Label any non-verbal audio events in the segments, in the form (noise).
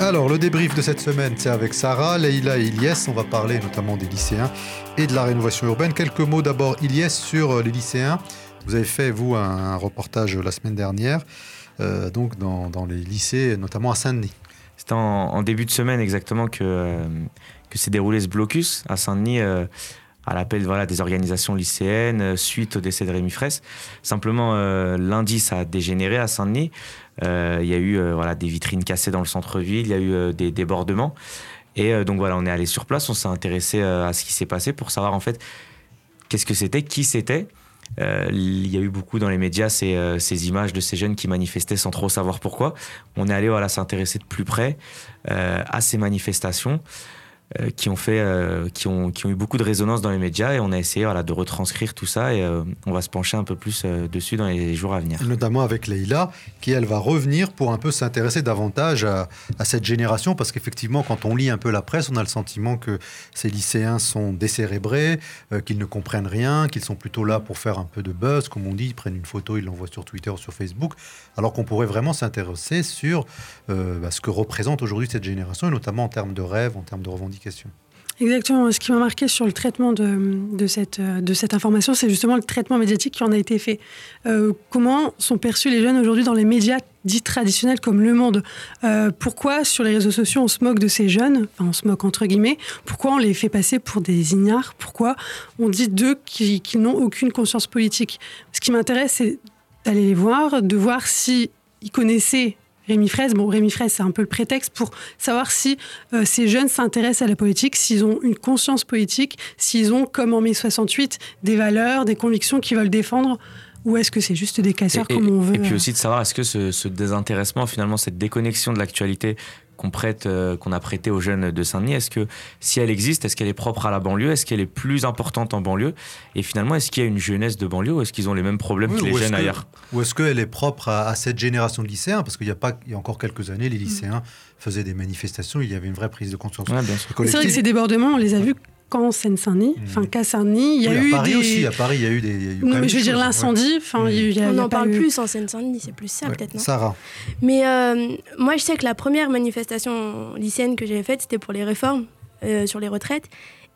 Alors, le débrief de cette semaine, c'est avec Sarah, Leïla et Ilyes. On va parler notamment des lycéens et de la rénovation urbaine. Quelques mots d'abord, Ilyes, sur euh, les lycéens. Vous avez fait, vous, un reportage la semaine dernière, euh, donc dans, les lycées, notamment à Saint-Denis. C'était en, début de semaine exactement que, euh, que s'est déroulé ce blocus à Saint-Denis. À l'appel voilà, des organisations lycéennes suite au décès de Rémi Fraisse. Simplement, lundi, ça a dégénéré à Saint-Denis. Euh, il y a eu euh, voilà, des vitrines cassées dans le centre-ville, il y a eu euh, des débordements. Et donc voilà, on est allé sur place, on s'est intéressé à ce qui s'est passé pour savoir en fait qu'est-ce que c'était, qui c'était. il y a eu beaucoup dans les médias ces, ces, images de ces jeunes qui manifestaient sans trop savoir pourquoi. On est allé voilà, s'intéresser de plus près à ces manifestations. Euh, qui ont fait, euh, qui ont, qui ont eu beaucoup de résonance dans les médias et on a essayé voilà, de retranscrire tout ça et euh, on va se pencher un peu plus dessus dans les jours à venir. notamment avec Leïla, qui elle va revenir pour un peu s'intéresser davantage à, cette génération parce qu'effectivement, quand on lit un peu la presse, on a le sentiment que ces lycéens sont décérébrés, qu'ils ne comprennent rien, qu'ils sont plutôt là pour faire un peu de buzz, comme on dit, ils prennent une photo, ils l'envoient sur Twitter ou sur Facebook, alors qu'on pourrait vraiment s'intéresser sur bah, ce que représente aujourd'hui cette génération et notamment en termes de rêves, en termes de revendications Exactement. Ce qui m'a marqué sur le traitement cette, de cette information, c'est justement le traitement médiatique qui en a été fait. Euh, comment sont perçus les jeunes aujourd'hui dans les médias dits traditionnels comme Le Monde? Euh, Pourquoi sur les réseaux sociaux on se moque de ces jeunes? Enfin, on se moque entre guillemets. Pourquoi on les fait passer pour des ignares? Pourquoi on dit d'eux qu'ils n'ont aucune conscience politique? Ce qui m'intéresse, c'est d'aller les voir, de voir si ils connaissaient Rémi Fraisse. Bon, Rémi Fraisse, c'est un peu le prétexte pour savoir si euh, ces jeunes s'intéressent à la politique, s'ils ont une conscience politique, s'ils ont, comme en mai 68, des valeurs, des convictions qu'ils veulent défendre. Ou est-ce que c'est juste des casseurs comme on veut Et puis euh aussi de savoir, est-ce que ce, ce, désintéressement, finalement, cette déconnexion de l'actualité qu'on prête, euh, qu'on a prêté aux jeunes de Saint-Denis Est-ce que si elle existe, est-ce qu'elle est propre à la banlieue Est-ce qu'elle est plus importante en banlieue Et finalement, est-ce qu'il y a une jeunesse de banlieue ou est-ce qu'ils ont les mêmes problèmes que les jeunes ailleurs Ou est-ce qu'elle est propre à, cette génération de lycéens Parce qu'il y a pas, il y a encore quelques années, les lycéens faisaient des manifestations, il y avait une vraie prise de conscience. c'est vrai que ces débordements, on les a vus qu'en Seine-Saint-Denis, mmh. enfin qu'à Saint-Denis, il y a eu à Paris des... aussi, à Paris, il y a eu des. mais je veux dire l'incendie. Enfin, on n'en parle plus en Seine-Saint-Denis, c'est plus ça peut-être. Sarah. Mais euh, moi, je sais que la première manifestation lycéenne que j'avais faite, c'était pour les réformes euh, sur les retraites.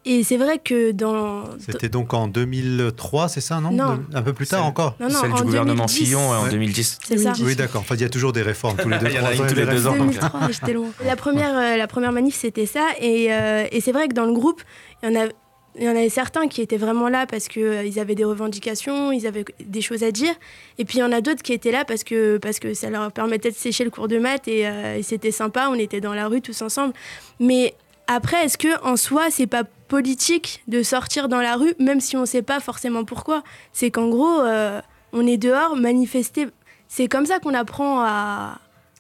Et c'est vrai que dans. C'était donc en 2003, c'est ça, non, non. Un peu plus tard encore? Non, non, Celle du gouvernement Fillon en 2010. C'est ça. Oui, d'accord. Enfin, il y a toujours des réformes tous les (laughs) deux, ans. tous les deux ans. 2003, j'étais loin. La première, euh, la première manif, c'était ça. Et, et c'est vrai que dans le groupe, il y en a il y en avait certains qui étaient vraiment là parce qu'ils euh, avaient des revendications, ils avaient des choses à dire. Et puis il y en a d'autres qui étaient là parce que, parce que ça leur permettait de sécher le cours de maths et, euh, c'était sympa, on était dans la rue tous ensemble. Mais après, est-ce que en soi, c'est pas politique de sortir dans la rue, même si on ne sait pas forcément pourquoi? C'est qu'en gros, euh, on est dehors, manifester. C'est comme ça qu'on apprend à,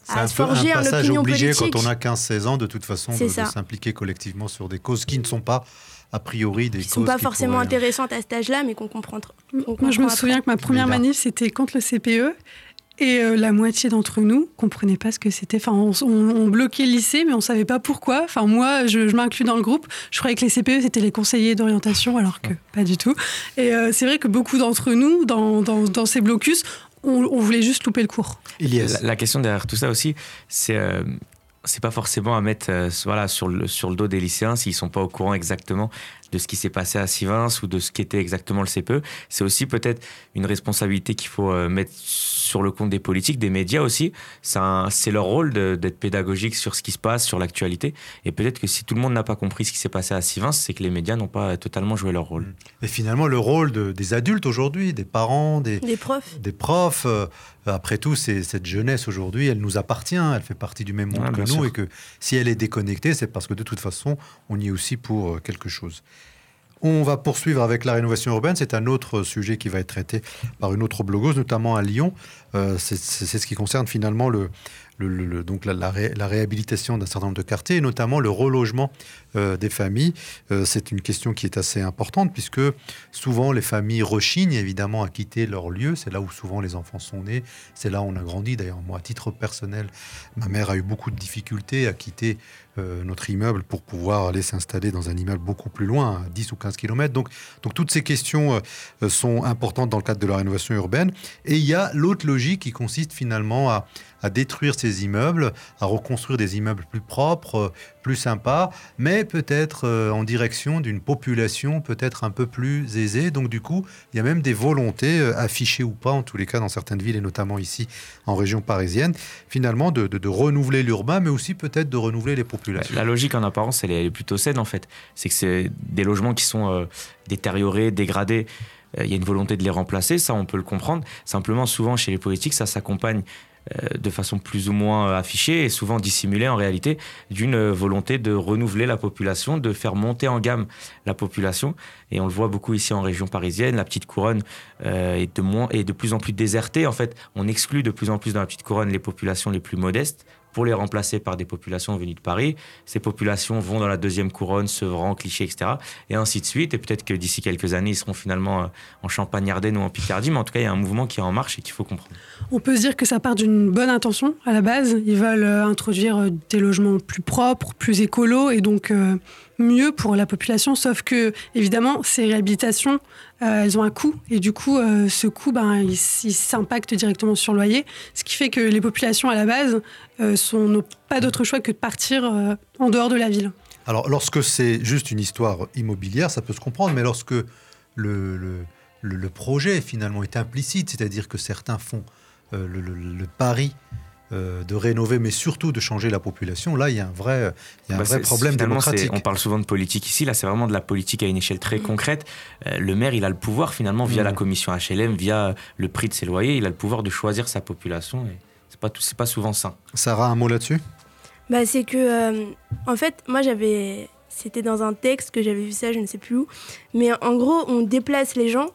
à un forger un passage obligé quand on a 15-16 ans, de toute façon, de s'impliquer collectivement sur des causes qui ne sont pas a priori des qui ne sont pas forcément intéressantes à cet âge-là, mais qu'on comprend. Moi, je me souviens que ma première manif, c'était contre le CPE. Et euh, la moitié d'entre nous comprenaient pas ce que c'était. Enfin, on, bloquait le lycée, mais on savait pas pourquoi. Enfin, moi, je, m'inclus dans le groupe. Je croyais que les CPE c'était les conseillers d'orientation, alors que pas du tout. Et euh, c'est vrai que beaucoup d'entre nous, dans, dans, ces blocus, on, voulait juste louper le cours. La, la, question derrière tout ça aussi, c'est euh, c'est pas forcément à mettre euh, voilà, sur, le, sur le dos des lycéens s'ils sont pas au courant exactement de ce qui s'est passé à Sivins ou de ce qu'était exactement le CPE. C'est aussi peut-être une responsabilité qu'il faut euh, mettre sur le compte des politiques, des médias aussi. C'est leur rôle d'être pédagogique sur ce qui se passe, sur l'actualité. Et peut-être que si tout le monde n'a pas compris ce qui s'est passé à Sivins, c'est que les médias n'ont pas totalement joué leur rôle. Et finalement, le rôle des adultes aujourd'hui, des parents, des, des profs, des profs euh, après tout, cette jeunesse aujourd'hui, elle nous appartient, elle fait partie du même monde que nous, et que si elle est déconnectée, c'est parce que de toute façon, on y est aussi pour euh, quelque chose. On va poursuivre avec la rénovation urbaine. C'est un autre sujet qui va être traité par une autre blogueuse, notamment à Lyon. Euh, c'est ce qui concerne finalement le, donc la, réhabilitation d'un certain nombre de quartiers et notamment le relogement euh, des familles. Euh, c'est une question qui est assez importante puisque souvent les familles rechignent évidemment à quitter leur lieu. C'est là où souvent les enfants sont nés. C'est là où on a grandi. D'ailleurs, moi, à titre personnel, ma mère a eu beaucoup de difficultés à quitter euh, notre immeuble pour pouvoir aller s'installer dans un immeuble beaucoup plus loin, à 10 ou 15 km. Donc, toutes ces questions sont importantes dans le cadre de la rénovation urbaine. Et il y a l'autre logique qui consiste finalement à, à détruire ces immeubles, à reconstruire des immeubles plus propres, euh, plus sympas, mais peut-être euh, en direction d'une population peut-être un peu plus aisée. Donc du coup, il y a même des volontés euh, affichées ou pas, en tous les cas dans certaines villes et notamment ici en région parisienne, finalement de, renouveler l'urbain, mais aussi peut-être de renouveler les populations. La logique en apparence, elle est plutôt saine en fait. C'est que c'est des logements qui sont détériorés, dégradés il y a une volonté de les remplacer, ça on peut le comprendre. Simplement, souvent chez les politiques, ça s'accompagne de façon plus ou moins euh, affichée et souvent dissimulée en réalité d'une euh, volonté de renouveler la population, de faire monter en gamme la population. Et on le voit beaucoup ici en région parisienne, la petite couronne est, de moins, est de plus en plus désertée. En fait, on exclut de plus en plus dans la petite couronne les populations les plus modestes pour les remplacer par des populations venues de Paris. Ces populations vont dans la deuxième couronne, Sevran, Cliché, etc. Et ainsi de suite. Et peut-être que d'ici quelques années, ils seront finalement euh, en Champagne-Ardenne ou en Picardie. Mais en tout cas, il y a un mouvement qui est en marche et qu'il faut comprendre. On peut se dire que ça part d'une bonne intention à la base. Ils veulent euh, introduire euh, des logements plus propres, plus écolos et donc mieux pour la population. Sauf que, évidemment, ces réhabilitations, elles ont un coût. Et du coup, ce coût, ben, il, s'impacte directement sur le loyer. Ce qui fait que les populations, à la base, n'ont pas d'autre choix que de partir en dehors de la ville. Alors, lorsque c'est juste une histoire immobilière, ça peut se comprendre, mais lorsque le projet finalement est implicite, c'est-à-dire que certains font le, pari euh, de rénover, mais surtout de changer la population, là, il y a un vrai, il y a un bah, vrai problème démocratique. On parle souvent de politique ici, là, c'est vraiment de la politique à une échelle très concrète. Euh, le maire, il a le pouvoir, finalement, via la commission HLM, via le prix de ses loyers, il a le pouvoir de choisir sa population. Et c'est pas, pas souvent sain. Sarah, un mot là-dessus? Bah, C'est que, euh, en fait, moi, j'avais. C'était dans un texte que j'avais vu ça, je ne sais plus où. Mais en gros, on déplace les gens,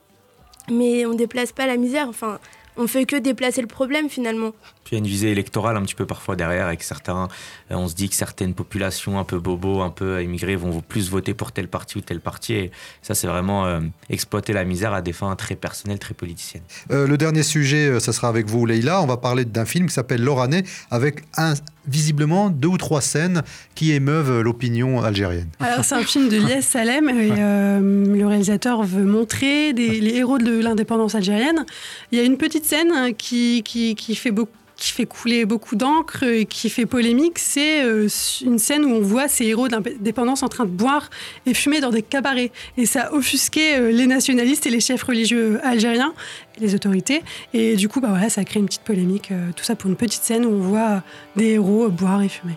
mais on déplace pas la misère. Enfin, on fait que déplacer le problème finalement. Puis il y a une visée électorale un petit peu parfois derrière, avec certains, euh, on se dit que certaines populations un peu bobo, un peu immigrées vont plus voter pour tel parti ou tel parti. Et ça, c'est vraiment euh, exploiter la misère à des fins très personnelles, très politiciennes. Euh, le dernier sujet, ça sera avec vous, Leïla. On va parler d'un film qui s'appelle L'Oranais, avec un, visiblement deux ou trois scènes qui émeuvent l'opinion algérienne. Alors, c'est un film de Lies Salem. Et, le réalisateur veut montrer les héros de l'indépendance algérienne. Il y a une petite scène qui, qui, qui fait beaucoup qui fait couler beaucoup d'encre et qui fait polémique, c'est euh, une scène où on voit ces héros d'indépendance en train de boire et fumer dans des cabarets. Et ça a offusqué euh, les nationalistes et les chefs religieux algériens, les autorités. Et du coup, bah voilà, ça a créé une petite polémique. Euh, tout ça pour une petite scène où on voit des héros boire et fumer.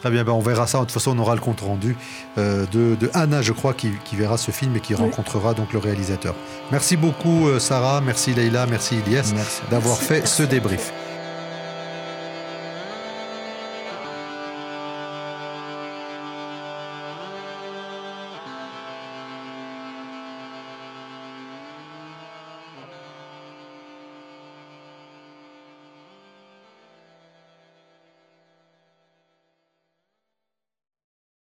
Très bien, ben on verra ça. De toute façon, on aura le compte rendu de, Anna, je crois, qui, verra ce film et qui rencontrera donc le réalisateur. Merci beaucoup, Sarah. Merci, Leïla. Merci, Ilyes, d'avoir fait ce débrief.